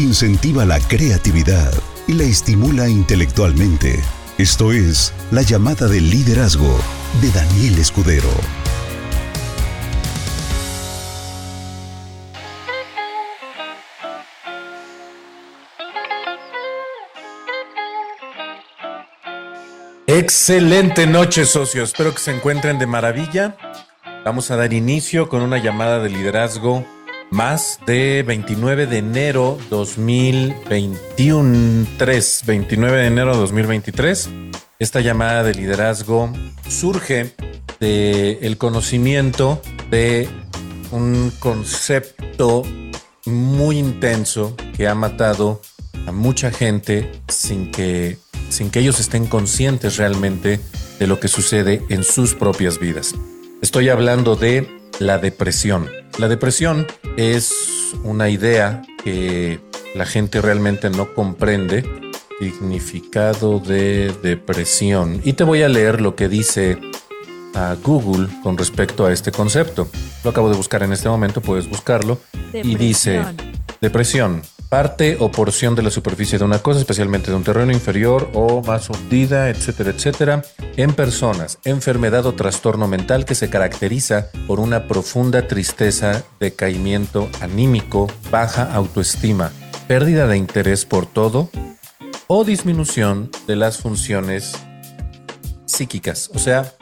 incentiva la creatividad y la estimula intelectualmente. Esto es La llamada del liderazgo de Daniel Escudero. Excelente noche, socios. Espero que se encuentren de maravilla. Vamos a dar inicio con una llamada de liderazgo más de 29 de enero 2021, 3, 29 de enero 2023. Esta llamada de liderazgo surge del el conocimiento de un concepto muy intenso que ha matado a mucha gente sin que, sin que ellos estén conscientes realmente de lo que sucede en sus propias vidas. Estoy hablando de la depresión. La depresión es una idea que la gente realmente no comprende. Significado de depresión. Y te voy a leer lo que dice a Google con respecto a este concepto. Lo acabo de buscar en este momento, puedes buscarlo. Y dice, depresión, parte o porción de la superficie de una cosa, especialmente de un terreno inferior o más hundida, etcétera, etcétera, en personas, enfermedad o trastorno mental que se caracteriza por una profunda tristeza, decaimiento anímico, baja autoestima, pérdida de interés por todo o disminución de las funciones psíquicas. O sea,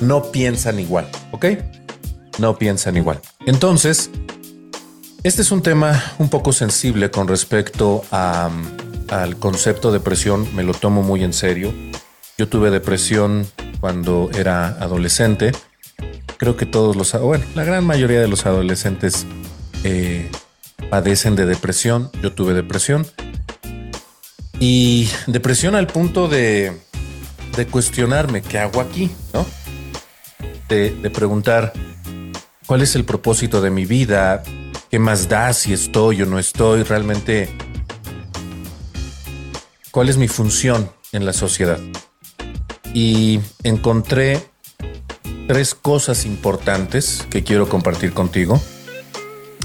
no piensan igual, ¿ok? No piensan igual. Entonces, este es un tema un poco sensible con respecto al concepto de depresión. Me lo tomo muy en serio. Yo tuve depresión cuando era adolescente. Creo que todos los, bueno, la gran mayoría de los adolescentes eh, padecen de depresión. Yo tuve depresión. Y depresión al punto de, de cuestionarme qué hago aquí, ¿no? De preguntar cuál es el propósito de mi vida, ¿Qué más da si estoy o no estoy? Realmente, ¿cuál es mi función en la sociedad? Y encontré tres cosas importantes que quiero compartir contigo.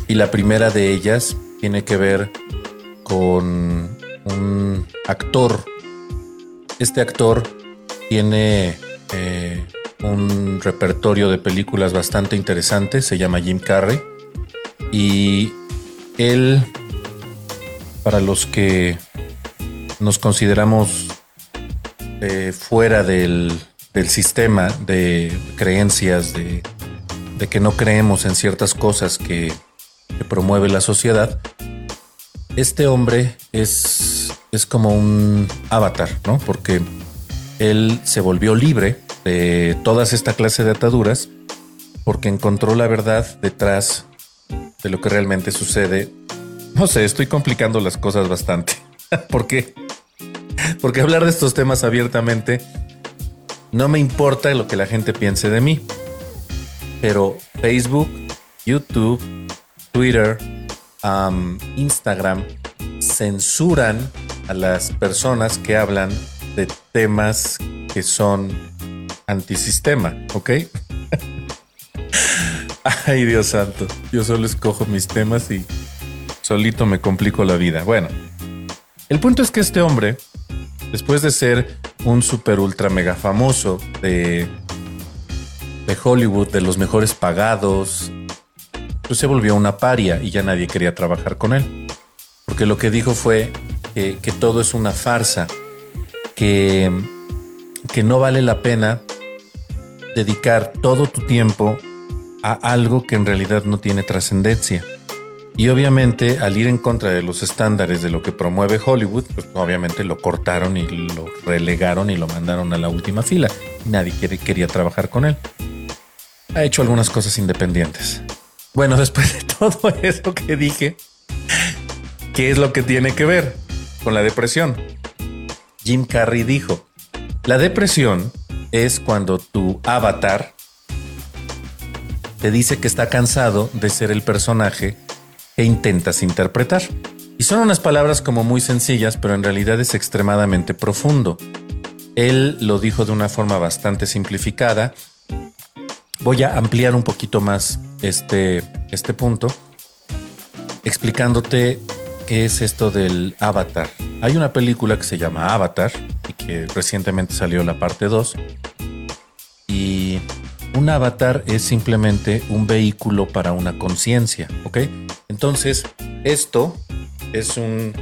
Y la primera de ellas tiene que ver con un actor. Este actor tiene eh, un repertorio de películas bastante interesante, se llama Jim Carrey y él, para los que nos consideramos eh, fuera del, sistema de creencias, de, que no creemos en ciertas cosas que, promueve la sociedad, este hombre es, es como un avatar, ¿no? Porque él se volvió libre de todas esta clase de ataduras porque encontró la verdad detrás de lo que realmente sucede. No sé, estoy complicando las cosas bastante. ¿Por qué? Porque hablar de estos temas abiertamente no me importa lo que la gente piense de mí. Pero Facebook, YouTube, Twitter, Instagram censuran a las personas que hablan de temas que son antisistema, ¿ok? Ay, Dios santo. Yo solo escojo mis temas y solito me complico la vida. Bueno, el punto es que este hombre, después de ser un super ultra mega famoso de, de Hollywood, de los mejores pagados, pues se volvió una paria y ya nadie quería trabajar con él. Porque lo que dijo fue que, que todo es una farsa, que, que no vale la pena dedicar todo tu tiempo a algo que en realidad no tiene trascendencia. Y obviamente al ir en contra de los estándares de lo que promueve Hollywood, pues obviamente lo cortaron y lo relegaron y lo mandaron a la última fila. Nadie quería trabajar con él. Ha hecho algunas cosas independientes. Bueno, después de todo eso que dije, ¿qué es lo que tiene que ver con la depresión? Jim Carrey dijo, la depresión es cuando tu avatar te dice que está cansado de ser el personaje que intentas interpretar. Y son unas palabras como muy sencillas, pero en realidad es extremadamente profundo. Él lo dijo de una forma bastante simplificada. Voy a ampliar un poquito más este, este punto, explicándote qué es esto del avatar. Hay una película que se llama Avatar y que recientemente salió la parte 2. Y un avatar es simplemente un vehículo para una conciencia, ¿ok? Entonces, esto es un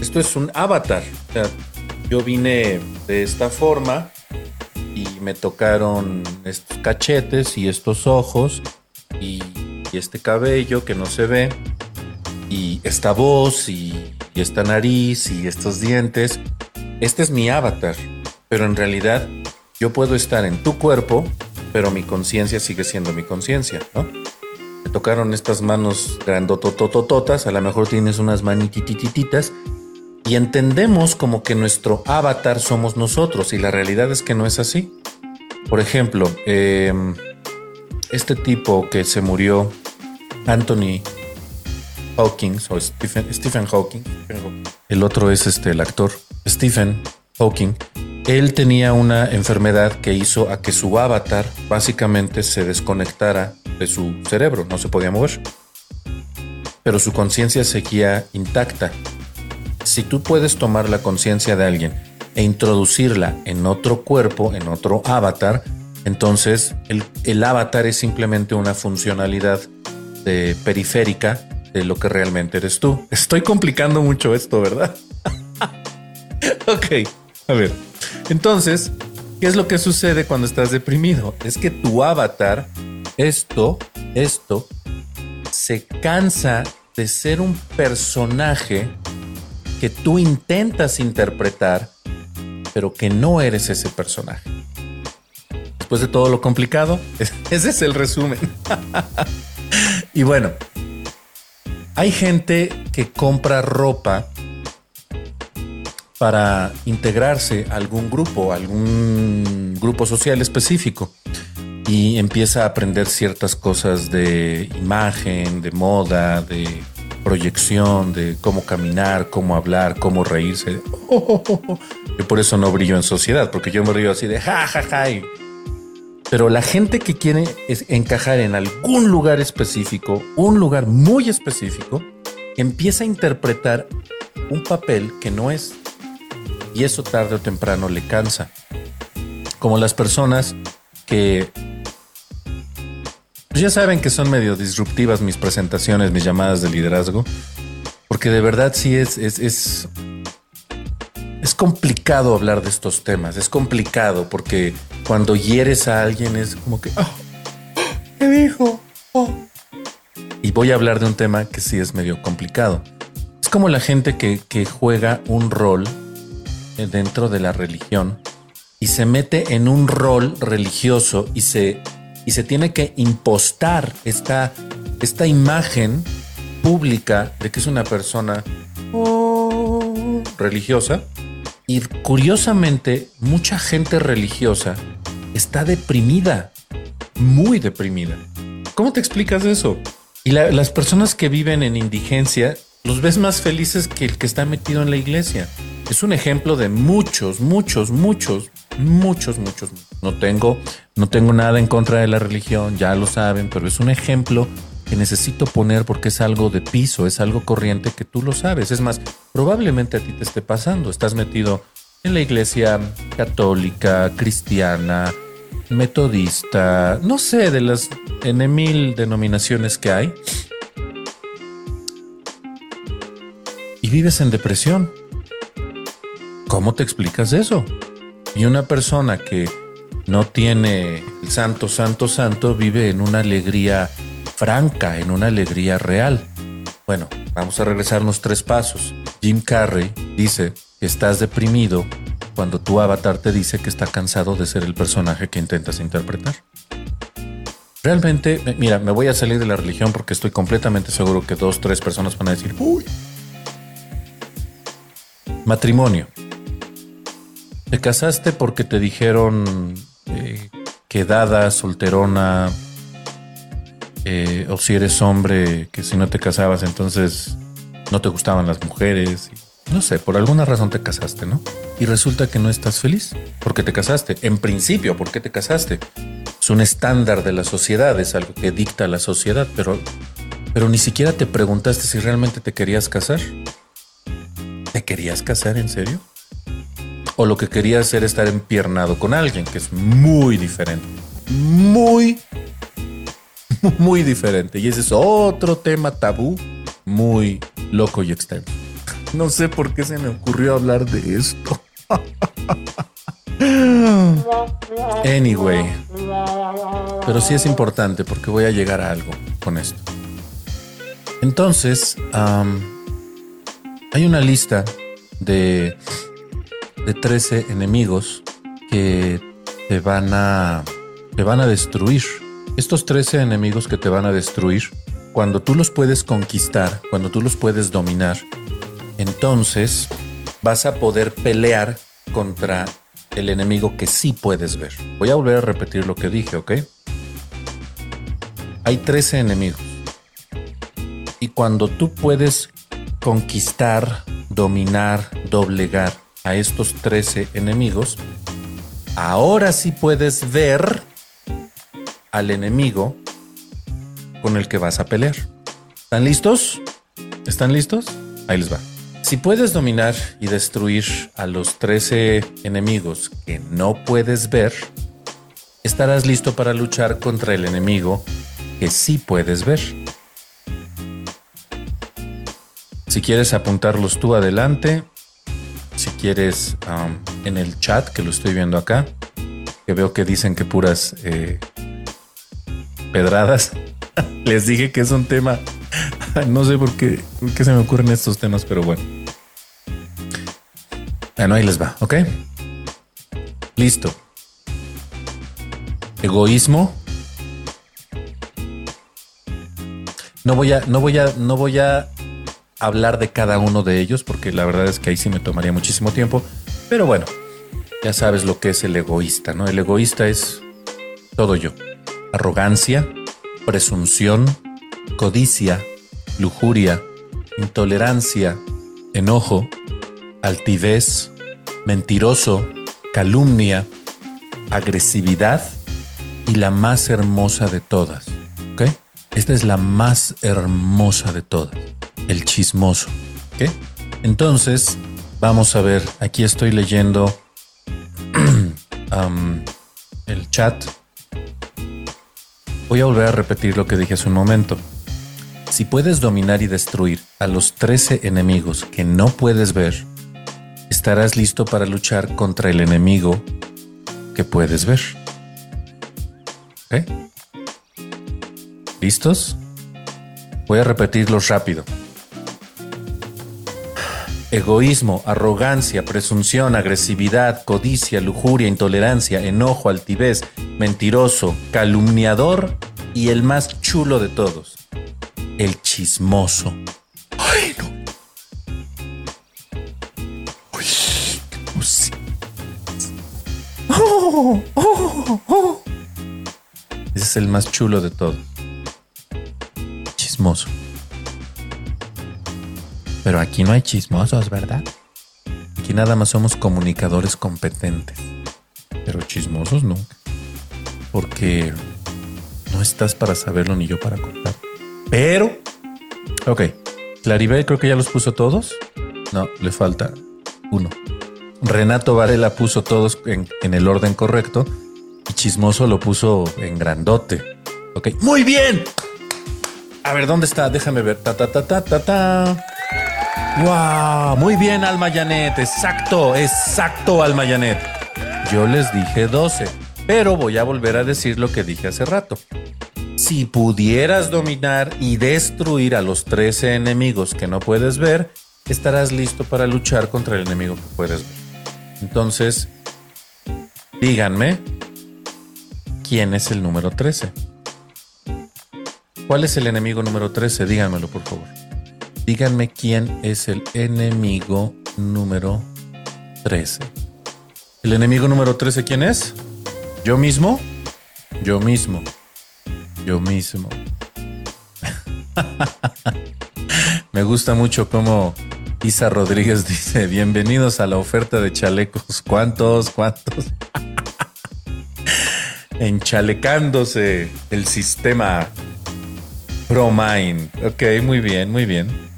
esto es un avatar. Yo vine de esta forma y me tocaron estos cachetes y estos ojos y, este cabello que no se ve y esta voz y, y esta nariz y estos dientes. Este es mi avatar, pero en realidad yo puedo estar en tu cuerpo, pero mi conciencia sigue siendo mi conciencia, ¿no? Me tocaron estas manos grandotototototas, a lo mejor tienes unas manititititas y entendemos como que nuestro avatar somos nosotros y la realidad es que no es así. Por ejemplo, em, este tipo que se murió, Anthony Hawking o Stephen, Stephen Hawking, el otro es este el actor Stephen Hawking. Él tenía una enfermedad que hizo a que su avatar básicamente se desconectara de su cerebro, no se podía mover. Pero su conciencia seguía intacta si tú puedes tomar la conciencia de alguien e introducirla en otro cuerpo, en otro avatar, entonces el, avatar es simplemente una funcionalidad de periférica de lo que realmente eres tú. Estoy complicando mucho esto, ¿verdad? ok, a ver. Entonces, ¿qué es lo que sucede cuando estás deprimido? Es que tu avatar, esto, esto, se cansa de ser un personaje que tú intentas interpretar, pero que no eres ese personaje. Después de todo lo complicado, ese es el resumen. y bueno, hay gente que compra ropa para integrarse a algún grupo, algún grupo social específico y empieza a aprender ciertas cosas de imagen, de moda, de proyección de cómo caminar, cómo hablar, cómo reírse. Yo por eso no brillo en sociedad, porque yo me río así de ja, ja, ja. Pero la gente que quiere encajar en algún lugar específico, un lugar muy específico, empieza a interpretar un papel que no es. Y eso tarde o temprano le cansa. Como las personas que pues ya saben que son medio disruptivas mis presentaciones, mis llamadas de liderazgo, porque de verdad sí es, es, es, complicado hablar de estos temas, es complicado porque cuando hieres a alguien es como que, ¿qué dijo? Oh". Y voy a hablar de un tema que sí es medio complicado. Es como la gente que, que juega un rol dentro de la religión y se mete en un rol religioso y se y se tiene que impostar esta, esta imagen pública de que es una persona oh, religiosa. Y curiosamente, mucha gente religiosa está deprimida, muy deprimida. ¿Cómo te explicas eso? Y las personas que viven en indigencia los ves más felices que el que está metido en la iglesia. Es un ejemplo de muchos, muchos, muchos, muchos, muchos. No tengo, no tengo nada en contra de la religión, ya lo saben, pero es un ejemplo que necesito poner porque es algo de piso, es algo corriente que tú lo sabes. Es más, probablemente a ti te esté pasando. Estás metido en la iglesia católica, cristiana, metodista, no sé, de las N mil denominaciones que hay. Vives en depresión. ¿Cómo te explicas eso? Y una persona que no tiene el santo, santo, santo, vive en una alegría franca, en una alegría real. Bueno, vamos a regresarnos tres pasos. Jim Carrey dice que estás deprimido cuando tu avatar te dice que está cansado de ser el personaje que intentas interpretar. Realmente, mira, me voy a salir de la religión porque estoy completamente seguro que dos, tres personas van a decir, uy. Matrimonio. ¿Te casaste porque te dijeron eh, quedada, solterona? Eh, o si eres hombre, que si no te casabas, entonces no te gustaban las mujeres. No sé, por alguna razón te casaste, ¿no? Y resulta que no estás feliz porque te casaste. En principio, ¿por qué te casaste? Es un estándar de la sociedad, es algo que dicta la sociedad, pero, pero ni siquiera te preguntaste si realmente te querías casar. ¿Te querías casar en serio? ¿O lo que querías era estar empiernado con alguien, que es muy diferente? Muy, muy diferente. Y ese es otro tema tabú muy loco y extenso. No sé por qué se me ocurrió hablar de esto. Anyway, pero sí es importante porque voy a llegar a algo con esto. Entonces, hay una lista de, de 13 enemigos que te van a, te van a destruir. Estos 13 enemigos que te van a destruir, cuando tú los puedes conquistar, cuando tú los puedes dominar, entonces vas a poder pelear contra el enemigo que sí puedes ver. Voy a volver a repetir lo que dije, ¿ok? Hay 13 enemigos. Y cuando tú puedes conquistar, dominar, doblegar a estos 13 enemigos, ahora sí puedes ver al enemigo con el que vas a pelear. ¿Están listos? ¿Están listos? Ahí les va. Si puedes dominar y destruir a los 13 enemigos que no puedes ver, estarás listo para luchar contra el enemigo que sí puedes ver. Si quieres apuntarlos tú adelante, si quieres en el chat, que lo estoy viendo acá, que veo que dicen que puras eh, pedradas, les dije que es un tema, no sé por qué, qué se me ocurren estos temas, pero bueno. Bueno, ahí les va, ¿ok? Listo. Egoísmo. No voy a, no voy a, no voy a hablar de cada uno de ellos porque la verdad es que ahí sí me tomaría muchísimo tiempo. Pero bueno, ya sabes lo que es el egoísta, ¿no? El egoísta es todo yo. Arrogancia, presunción, codicia, lujuria, intolerancia, enojo, altivez, mentiroso, calumnia, agresividad y la más hermosa de todas. ¿Ok? Esta es la más hermosa de todas, el chismoso. ¿Ok? Entonces, vamos a ver, aquí estoy leyendo el chat. Voy a volver a repetir lo que dije hace un momento. Si puedes dominar y destruir a los 13 enemigos que no puedes ver, estarás listo para luchar contra el enemigo que puedes ver. ¿Listos? Voy a repetirlos rápido. Egoísmo, arrogancia, presunción, agresividad, codicia, lujuria, intolerancia, enojo, altivez, mentiroso, calumniador y el más chulo de todos, el chismoso. ¡Ay, no! Ese es el más chulo de todo. Chismoso. Pero aquí no hay chismosos, ¿verdad? Aquí nada más somos comunicadores competentes. Pero chismosos nunca. Porque no estás para saberlo ni yo para contar. Pero, ok. Claribel creo que ya los puso todos. No, le falta uno. Renato Varela puso todos en, el orden correcto y Chismoso lo puso en grandote. Ok, muy bien. A ver, ¿dónde está? Déjame ver. Ta, ta, ta, ta, ta, ta. Wow, muy bien, Alma Janet. Exacto, exacto, Alma Janet. Yo les dije 12, pero voy a volver a decir lo que dije hace rato. Si pudieras dominar y destruir a los 13 enemigos que no puedes ver, estarás listo para luchar contra el enemigo que puedes ver. Entonces, díganme quién es el número 13. ¿Cuál es el enemigo número 13? Díganmelo, por favor. Díganme quién es el enemigo número 13. ¿El enemigo número 13 quién es? ¿Yo mismo? Yo mismo. Yo mismo. Me gusta mucho cómo Isa Rodríguez dice, bienvenidos a la oferta de chalecos. ¿Cuántos? ¿Cuántos? Enchalecándose el sistema ProMind. Ok, muy bien, muy bien.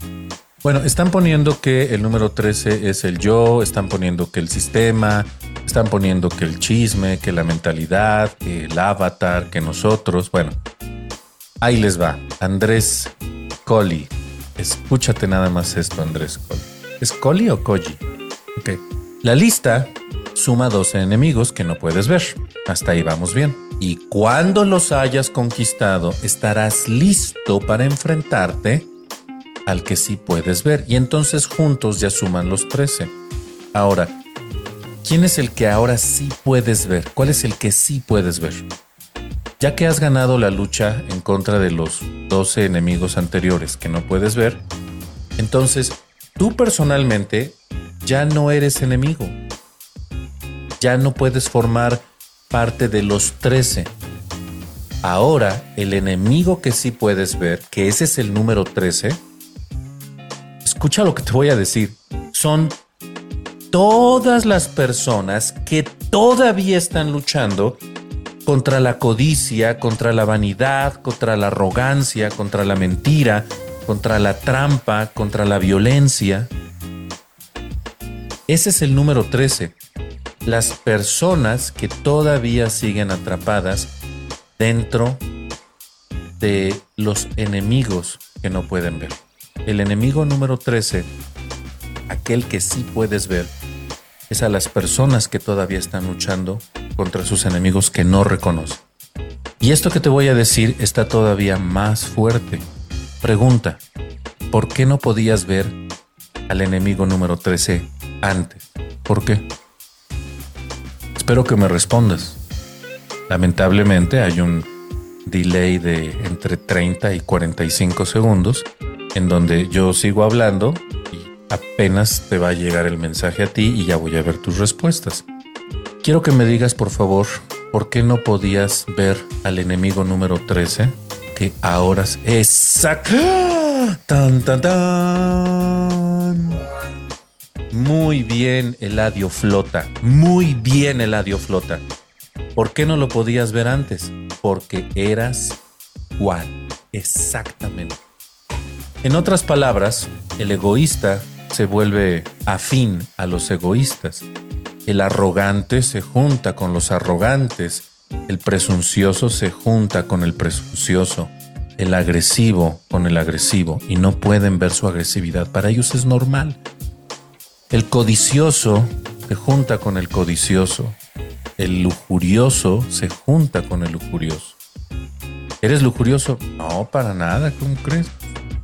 Bueno, están poniendo que el número 13 es el yo, están poniendo que el sistema, están poniendo que el chisme, que la mentalidad, que el avatar, que nosotros. Bueno, ahí les va. Andrés Colli. Escúchate nada más esto, Andrés Colli. ¿Es Colli o Koji? Ok. La lista suma 12 enemigos que no puedes ver. Hasta ahí vamos bien. Y cuando los hayas conquistado, estarás listo para enfrentarte al que sí puedes ver. Y entonces juntos ya suman los 13. Ahora, ¿quién es el que ahora sí puedes ver? ¿Cuál es el que sí puedes ver? Ya que has ganado la lucha en contra de los 12 enemigos anteriores que no puedes ver, entonces tú personalmente ya no eres enemigo. Ya no puedes formar parte de los 13. Ahora, el enemigo que sí puedes ver, que ese es el número 13, escucha lo que te voy a decir, son todas las personas que todavía están luchando contra la codicia, contra la vanidad, contra la arrogancia, contra la mentira, contra la trampa, contra la violencia. Ese es el número 13. Las personas que todavía siguen atrapadas dentro de los enemigos que no pueden ver. El enemigo número 13, aquel que sí puedes ver, es a las personas que todavía están luchando contra sus enemigos que no reconocen. Y esto que te voy a decir está todavía más fuerte. Pregunta, ¿por qué no podías ver al enemigo número 13 antes? ¿Por qué? Espero que me respondas. Lamentablemente hay un delay de entre 30 y 45 segundos en donde yo sigo hablando y apenas te va a llegar el mensaje a ti y ya voy a ver tus respuestas. Quiero que me digas, por favor, por qué no podías ver al enemigo número 13 que ahora es. Tan, tan, tan. Muy bien, Eladio Flota. Muy bien, Eladio Flota. ¿Por qué no lo podías ver antes? Porque eras Juan. Exactamente. En otras palabras, el egoísta se vuelve afín a los egoístas el arrogante se junta con los arrogantes, el presuncioso se junta con el presuncioso, el agresivo con el agresivo y no pueden ver su agresividad. Para ellos es normal. El codicioso se junta con el codicioso, el lujurioso se junta con el lujurioso. ¿Eres lujurioso? No, para nada, ¿cómo crees?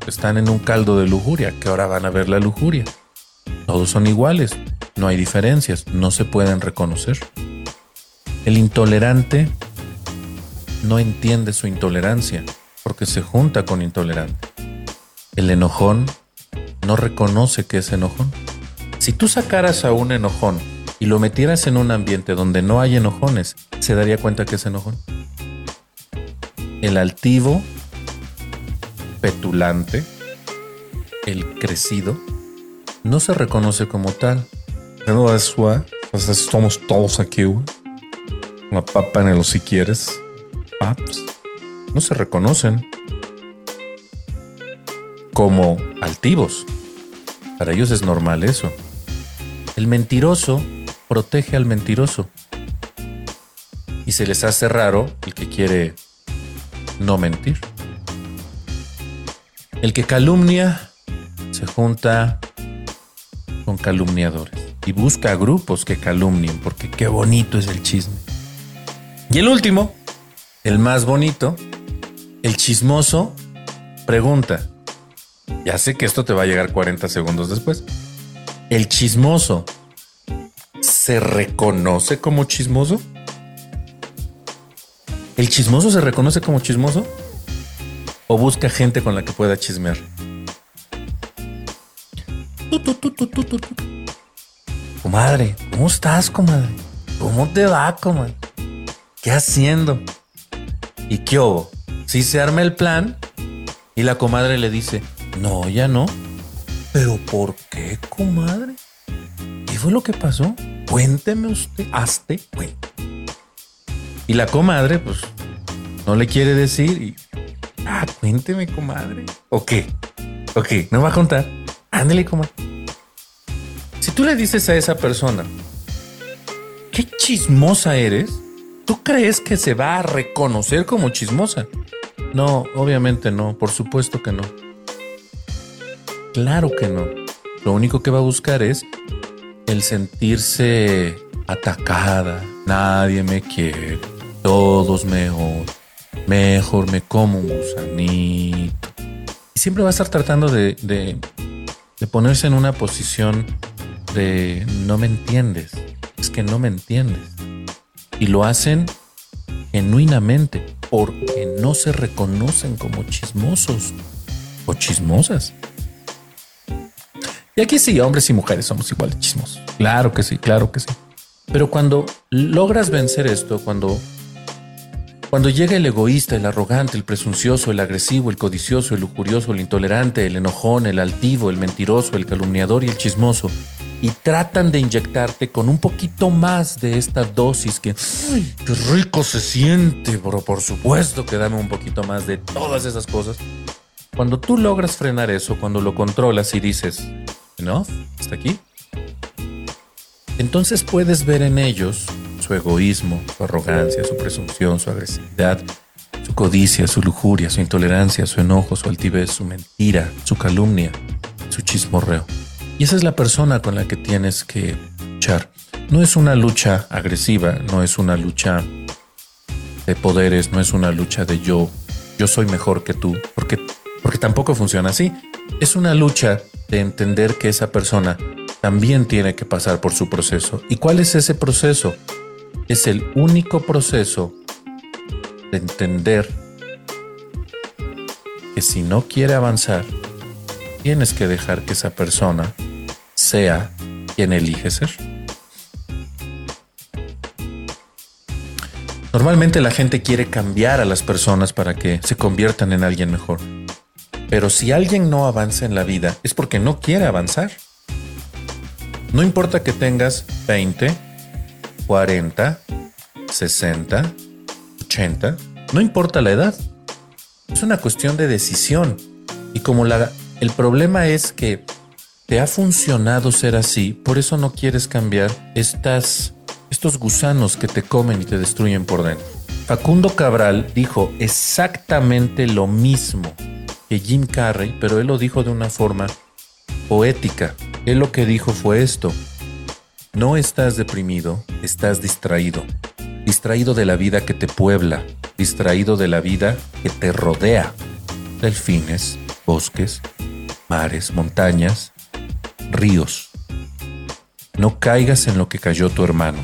Están en un caldo de lujuria, que ahora van a ver la lujuria. Todos son iguales, no hay diferencias, no se pueden reconocer. El intolerante no entiende su intolerancia porque se junta con intolerante. El enojón no reconoce que es enojón. Si tú sacaras a un enojón y lo metieras en un ambiente donde no hay enojones, se daría cuenta que es enojón. El altivo, petulante, el crecido, no se reconoce como tal no es, güey. Pues estamos todos aquí, güey. Una papa en el si quieres. Paps. No se reconocen como altivos. Para ellos es normal eso. El mentiroso protege al mentiroso. Y se les hace raro el que quiere no mentir. El que calumnia se junta con calumniadores y busca grupos que calumnien, porque qué bonito es el chisme. Y el último, el más bonito, el chismoso, pregunta. Ya sé que esto te va a llegar 40 segundos después. El chismoso se reconoce como chismoso. ¿El chismoso se reconoce como chismoso? ¿O busca gente con la que pueda chismear? Comadre, ¿cómo estás, comadre? ¿Cómo te va, comadre? ¿Qué haciendo? ¿Y qué hubo? Si se arma el plan y la comadre le dice, no, ya no. ¿Pero por qué, comadre? ¿Qué fue lo que pasó? Cuénteme usted, hazte cuenta. Y la comadre, pues, no le quiere decir y, ah, cuénteme, comadre. ¿O qué? Ok, no va a contar. Ándale como. Si tú le dices a esa persona, qué chismosa eres, ¿tú crees que se va a reconocer como chismosa? No, obviamente no, por supuesto que no. Claro que no. Lo único que va a buscar es el sentirse atacada. Nadie me quiere. Todos mejor. Mejor me como un gusanito. Y siempre va a estar tratando de, de, ponerse en una posición de no me entiendes. Es que no me entiendes. Y lo hacen genuinamente porque no se reconocen como chismosos o chismosas. Y aquí sí, hombres y mujeres somos igual de chismosos. Claro que sí, claro que sí. Pero cuando logras vencer esto, cuando, cuando llega el egoísta, el arrogante, el presuncioso, el agresivo, el codicioso, el lujurioso, el intolerante, el enojón, el altivo, el mentiroso, el calumniador y el chismoso, y tratan de inyectarte con un poquito más de esta dosis que, ¡ay, qué rico se siente! Pero por supuesto que dame un poquito más de todas esas cosas. Cuando tú logras frenar eso, cuando lo controlas y dices, ¿no? ¿Hasta aquí? Entonces puedes ver en ellos su egoísmo, su arrogancia, su presunción, su agresividad, su codicia, su lujuria, su intolerancia, su enojo, su altivez, su mentira, su calumnia, su chismorreo. Y esa es la persona con la que tienes que luchar. No es una lucha agresiva, no es una lucha de poderes, no es una lucha de yo, yo soy mejor que tú, porque, porque tampoco funciona así. Es una lucha de entender que esa persona también tiene que pasar por su proceso. ¿Y cuál es ese proceso? Es el único proceso de entender que si no quiere avanzar, tienes que dejar que esa persona sea quien elige ser. Normalmente la gente quiere cambiar a las personas para que se conviertan en alguien mejor. Pero si alguien no avanza en la vida es porque no quiere avanzar. No importa que tengas 20, 40, 60, 80, no importa la edad. Es una cuestión de decisión. Y como la, el problema es que te ha funcionado ser así, por eso no quieres cambiar estas, estos gusanos que te comen y te destruyen por dentro. Facundo Cabral dijo exactamente lo mismo que Jim Carrey, pero él lo dijo de una forma poética. Él lo que dijo fue esto. No estás deprimido, estás distraído. Distraído de la vida que te puebla, distraído de la vida que te rodea. Delfines, bosques, mares, montañas, ríos. No caigas en lo que cayó tu hermano,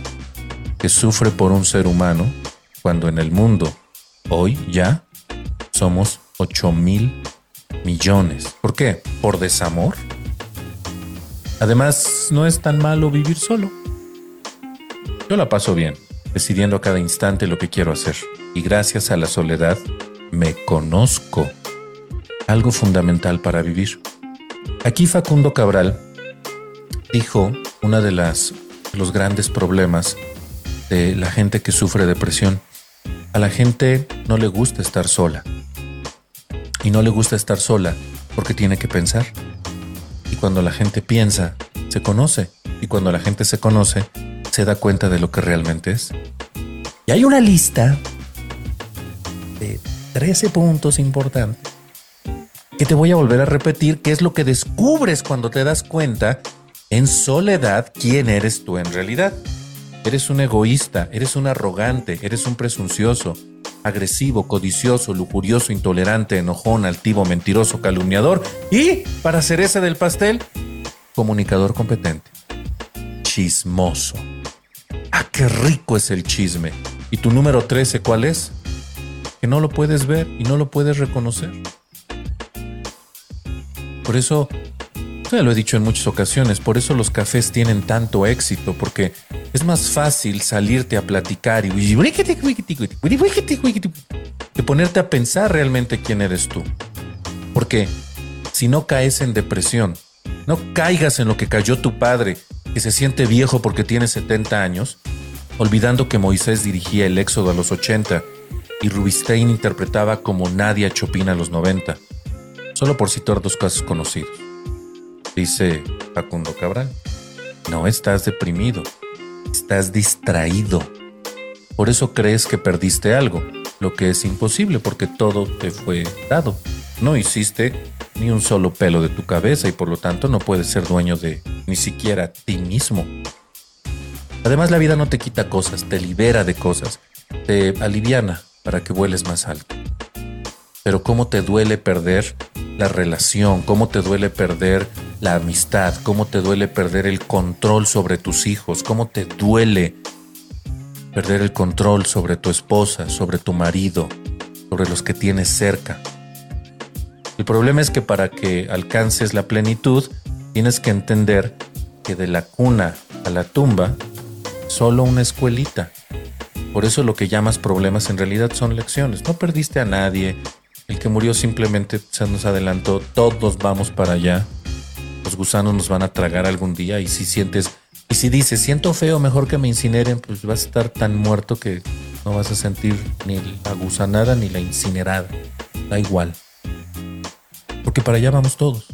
que sufre por un ser humano, cuando en el mundo, hoy ya, somos 8 mil millones. ¿Por qué? ¿Por desamor? Además, no es tan malo vivir solo. Yo la paso bien, decidiendo a cada instante lo que quiero hacer. Y gracias a la soledad, me conozco. Algo fundamental para vivir. Aquí Facundo Cabral dijo una de las los grandes problemas de la gente que sufre depresión. A la gente no le gusta estar sola. Y no le gusta estar sola porque tiene que pensar. Y cuando la gente piensa, se conoce. Y cuando la gente se conoce, se da cuenta de lo que realmente es. Y hay una lista de 13 puntos importantes que te voy a volver a repetir, que es lo que descubres cuando te das cuenta en soledad quién eres tú en realidad. Eres un egoísta, eres un arrogante, eres un presuncioso, agresivo, codicioso, lujurioso, intolerante, enojón, altivo, mentiroso, calumniador y, para cereza del pastel, comunicador competente. Chismoso. Ah, qué rico es el chisme. ¿Y tu número 13 cuál es? Que no lo puedes ver y no lo puedes reconocer. Por eso, ya lo he dicho en muchas ocasiones, por eso los cafés tienen tanto éxito, porque es más fácil salirte a platicar y que ponerte a pensar realmente quién eres tú. Porque si no caes en depresión, no caigas en lo que cayó tu padre, que se siente viejo porque tiene 70 años, olvidando que Moisés dirigía el éxodo a los 80 y Rubinstein interpretaba como Nadia Chopin a los 90 solo por citar dos casos conocidos. dice Facundo Cabral. No estás deprimido, estás distraído. Por eso crees que perdiste algo, lo que es imposible porque todo te fue dado. No hiciste ni un solo pelo de tu cabeza y por lo tanto no puedes ser dueño de ni siquiera ti mismo. Además la vida no te quita cosas, te libera de cosas, te aliviana para que vueles más alto. Pero cómo te duele perder la relación, cómo te duele perder la amistad, cómo te duele perder el control sobre tus hijos, cómo te duele perder el control sobre tu esposa, sobre tu marido, sobre los que tienes cerca. El problema es que para que alcances la plenitud, tienes que entender que de la cuna a la tumba, solo una escuelita. Por eso lo que llamas problemas en realidad son lecciones. No perdiste a nadie. El que murió simplemente se nos adelantó. Todos vamos para allá. Los gusanos nos van a tragar algún día y si sientes y si dices, siento feo, mejor que me incineren, pues vas a estar tan muerto que no vas a sentir ni la gusanada ni la incinerada. Da igual. Porque para allá vamos todos.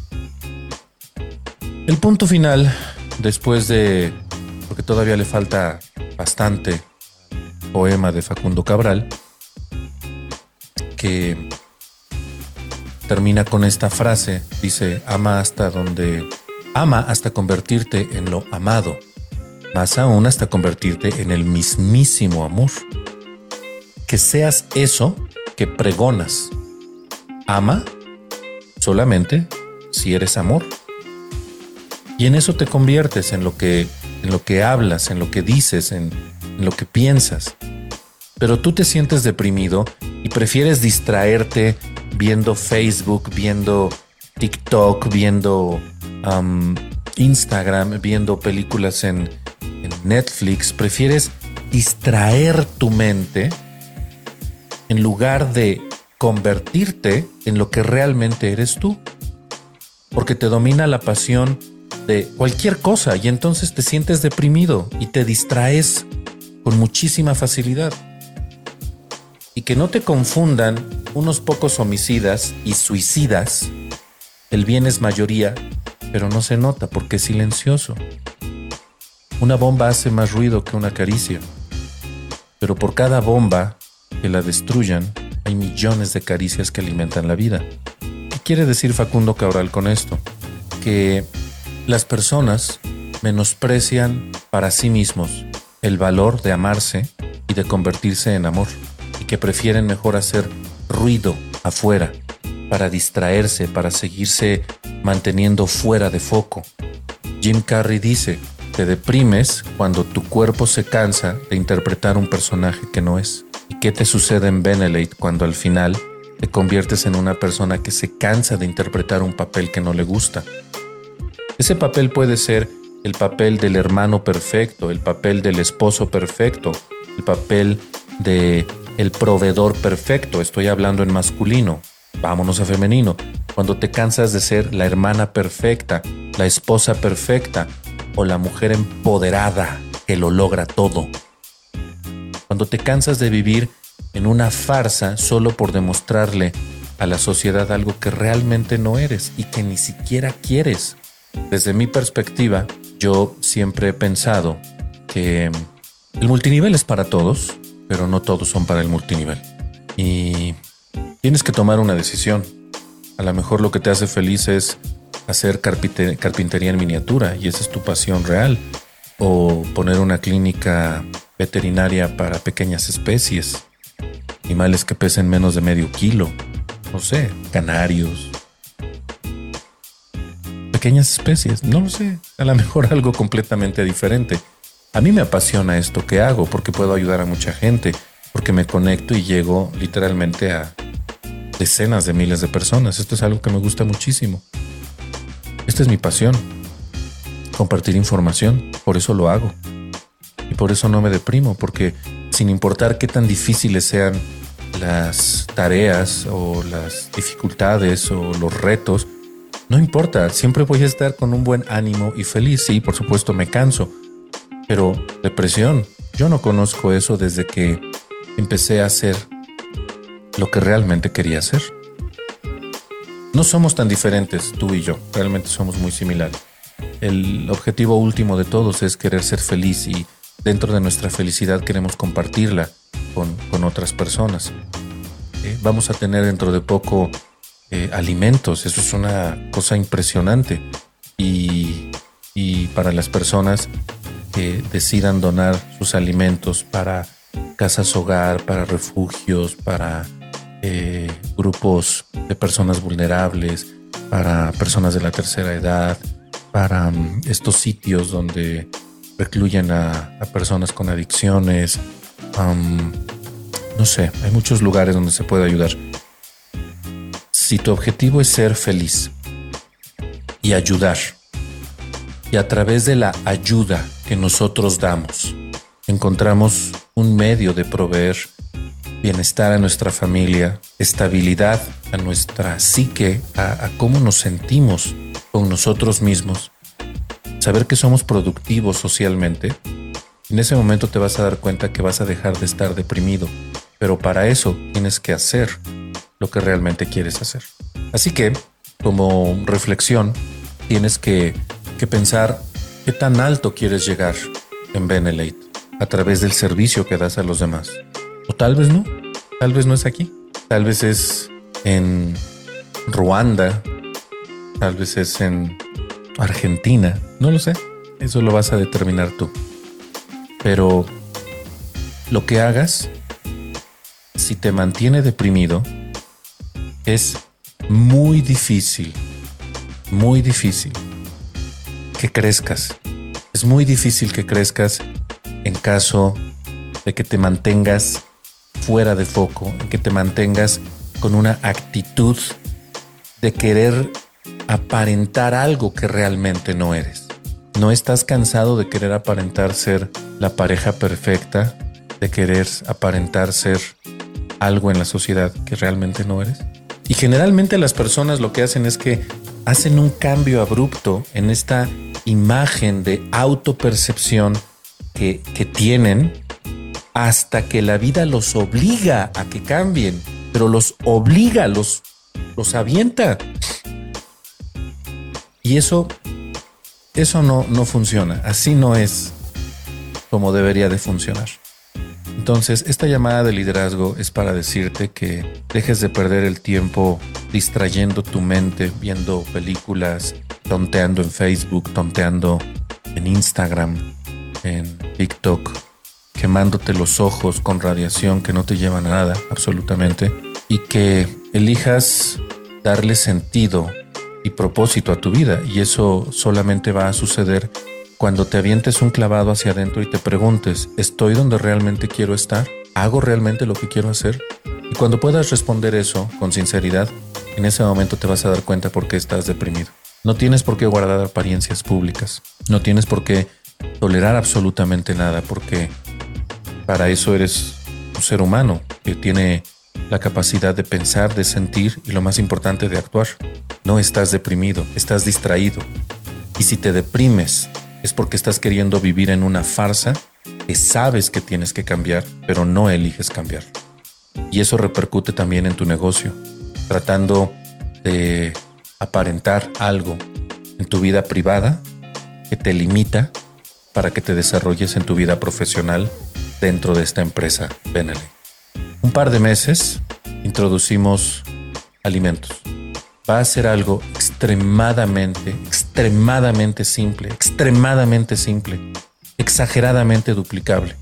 El punto final, después de, porque todavía le falta bastante poema de Facundo Cabral, que termina con esta frase, dice, ama hasta donde Ama hasta convertirte en lo amado, más aún hasta convertirte en el mismísimo amor. Que seas eso que pregonas. Ama solamente si eres amor. Y en eso te conviertes en lo que, en lo que hablas, en lo que dices, en, en lo que piensas. Pero tú te sientes deprimido y prefieres distraerte viendo Facebook, viendo TikTok, viendo Instagram, viendo películas en, Netflix, prefieres distraer tu mente en lugar de convertirte en lo que realmente eres tú. Porque te domina la pasión de cualquier cosa y entonces te sientes deprimido y te distraes con muchísima facilidad. Y que no te confundan unos pocos homicidas y suicidas, el bien es mayoría pero no se nota porque es silencioso. Una bomba hace más ruido que una caricia, pero por cada bomba que la destruyan hay millones de caricias que alimentan la vida. ¿Qué quiere decir Facundo Cabral con esto? Que las personas menosprecian para sí mismos el valor de amarse y de convertirse en amor, que prefieren mejor hacer ruido afuera para distraerse, para seguirse manteniendo fuera de foco. Jim Carrey dice, te deprimes cuando tu cuerpo se cansa de interpretar un personaje que no es. ¿Y qué te sucede en Benelate cuando al final te conviertes en una persona que se cansa de interpretar un papel que no le gusta? Ese papel puede ser el papel del hermano perfecto, el papel del esposo perfecto, el papel de el proveedor perfecto, estoy hablando en masculino, vámonos a femenino, cuando te cansas de ser la hermana perfecta, la esposa perfecta o la mujer empoderada que lo logra todo. Cuando te cansas de vivir en una farsa solo por demostrarle a la sociedad algo que realmente no eres y que ni siquiera quieres. Desde mi perspectiva, yo siempre he pensado que el multinivel es para todos, pero no todos son para el multinivel. Y tienes que tomar una decisión. A lo mejor lo que te hace feliz es hacer carpintería en miniatura y esa es tu pasión real. O poner una clínica veterinaria para pequeñas especies, animales que pesen menos de medio kilo, no sé, canarios, pequeñas especies, no lo sé, a lo mejor algo completamente diferente. A mí me apasiona esto que hago porque puedo ayudar a mucha gente, porque me conecto y llego literalmente a decenas de miles de personas. Esto es algo que me gusta muchísimo. Esta es mi pasión. Compartir información. Por eso lo hago. Y por eso no me deprimo, porque sin importar qué tan difíciles sean las tareas o las dificultades o los retos, no importa, siempre voy a estar con un buen ánimo y feliz. Sí, por supuesto me canso, pero depresión, yo no conozco eso desde que empecé a hacer lo que realmente quería hacer. no somos tan diferentes tú y yo, realmente somos muy similares. El objetivo último de todos es querer ser feliz y dentro de nuestra felicidad queremos compartirla con, otras personas. Eh, vamos a tener dentro de poco eh, alimentos, eso es una cosa impresionante. Y, y para las personas que decidan donar sus alimentos para casas hogar, para refugios, para eh, grupos de personas vulnerables, para personas de la tercera edad, para mm, estos sitios donde recluyen a, personas con adicciones. no sé, hay muchos lugares donde se puede ayudar. Si tu objetivo es ser feliz y ayudar, y a través de la ayuda que nosotros damos, encontramos un medio de proveer bienestar a nuestra familia, estabilidad a nuestra psique, a, cómo nos sentimos con nosotros mismos, saber que somos productivos socialmente, en ese momento te vas a dar cuenta que vas a dejar de estar deprimido, pero para eso tienes que hacer lo que realmente quieres hacer. Así que, como reflexión, tienes que, que pensar qué tan alto quieres llegar en Benelate a través del servicio que das a los demás. O tal vez no. Tal vez no es aquí. Tal vez es en Ruanda. Tal vez es en Argentina. No lo sé. Eso lo vas a determinar tú. Pero lo que hagas, si te mantiene deprimido, es muy difícil, muy difícil que crezcas. Es muy difícil que crezcas en caso de que te mantengas fuera de foco, que te mantengas con una actitud de querer aparentar algo que realmente no eres. ¿No estás cansado de querer aparentar ser la pareja perfecta, de querer aparentar ser algo en la sociedad que realmente no eres? Y generalmente las personas lo que hacen es que hacen un cambio abrupto en esta imagen de autopercepción que, que tienen hasta que la vida los obliga a que cambien, pero los obliga, los, los avienta. Y eso, eso no, no funciona, así no es como debería de funcionar. Entonces, esta llamada de liderazgo es para decirte que dejes de perder el tiempo distrayendo tu mente, viendo películas, tonteando en Facebook, tonteando en Instagram, en TikTok, quemándote los ojos con radiación que no te lleva a nada, absolutamente, y que elijas darle sentido y propósito a tu vida. Y eso solamente va a suceder cuando te avientes un clavado hacia adentro y te preguntes, ¿estoy donde realmente quiero estar? ¿Hago realmente lo que quiero hacer? Y cuando puedas responder eso con sinceridad, en ese momento te vas a dar cuenta por qué estás deprimido. No tienes por qué guardar apariencias públicas. No tienes por qué tolerar absolutamente nada porque para eso eres un ser humano que tiene la capacidad de pensar, de sentir y lo más importante de actuar. No estás deprimido, estás distraído. Y si te deprimes es porque estás queriendo vivir en una farsa que sabes que tienes que cambiar, pero no eliges cambiar. Y eso repercute también en tu negocio, tratando de aparentar algo en tu vida privada que te limita para que te desarrolles en tu vida profesional dentro de esta empresa Benelli. Un par de meses introducimos alimentos. Va a ser algo extremadamente, extremadamente simple, extremadamente simple, exageradamente duplicable.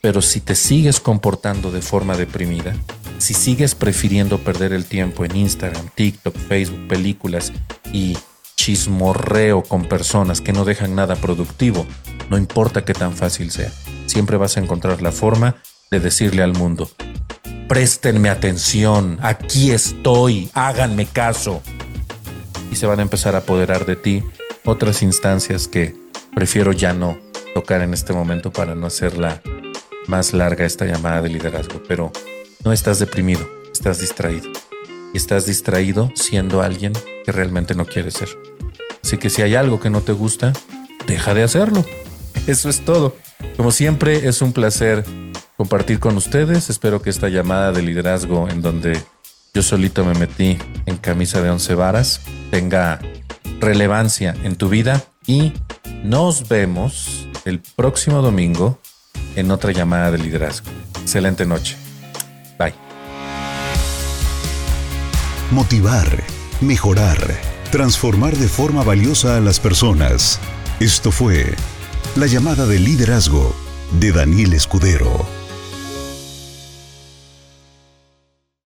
Pero si te sigues comportando de forma deprimida, si sigues prefiriendo perder el tiempo en Instagram, TikTok, Facebook, películas y chismorreo con personas que no dejan nada productivo, no importa qué tan fácil sea siempre vas a encontrar la forma de decirle al mundo, préstenme atención, aquí estoy, háganme caso. Y se van a empezar a apoderar de ti otras instancias que prefiero ya no tocar en este momento para no hacerla más larga esta llamada de liderazgo, pero no estás deprimido, estás distraído. Y estás distraído siendo alguien que realmente no quieres ser. Así que si hay algo que no te gusta, deja de hacerlo. Eso es todo. Como siempre, es un placer compartir con ustedes. Espero que esta llamada de liderazgo en donde yo solito me metí en camisa de once varas, tenga relevancia en tu vida y nos vemos el próximo domingo en otra llamada de liderazgo. Excelente noche. Bye. Motivar, mejorar, transformar de forma valiosa a las personas. Esto fue la llamada de liderazgo de Daniel Escudero.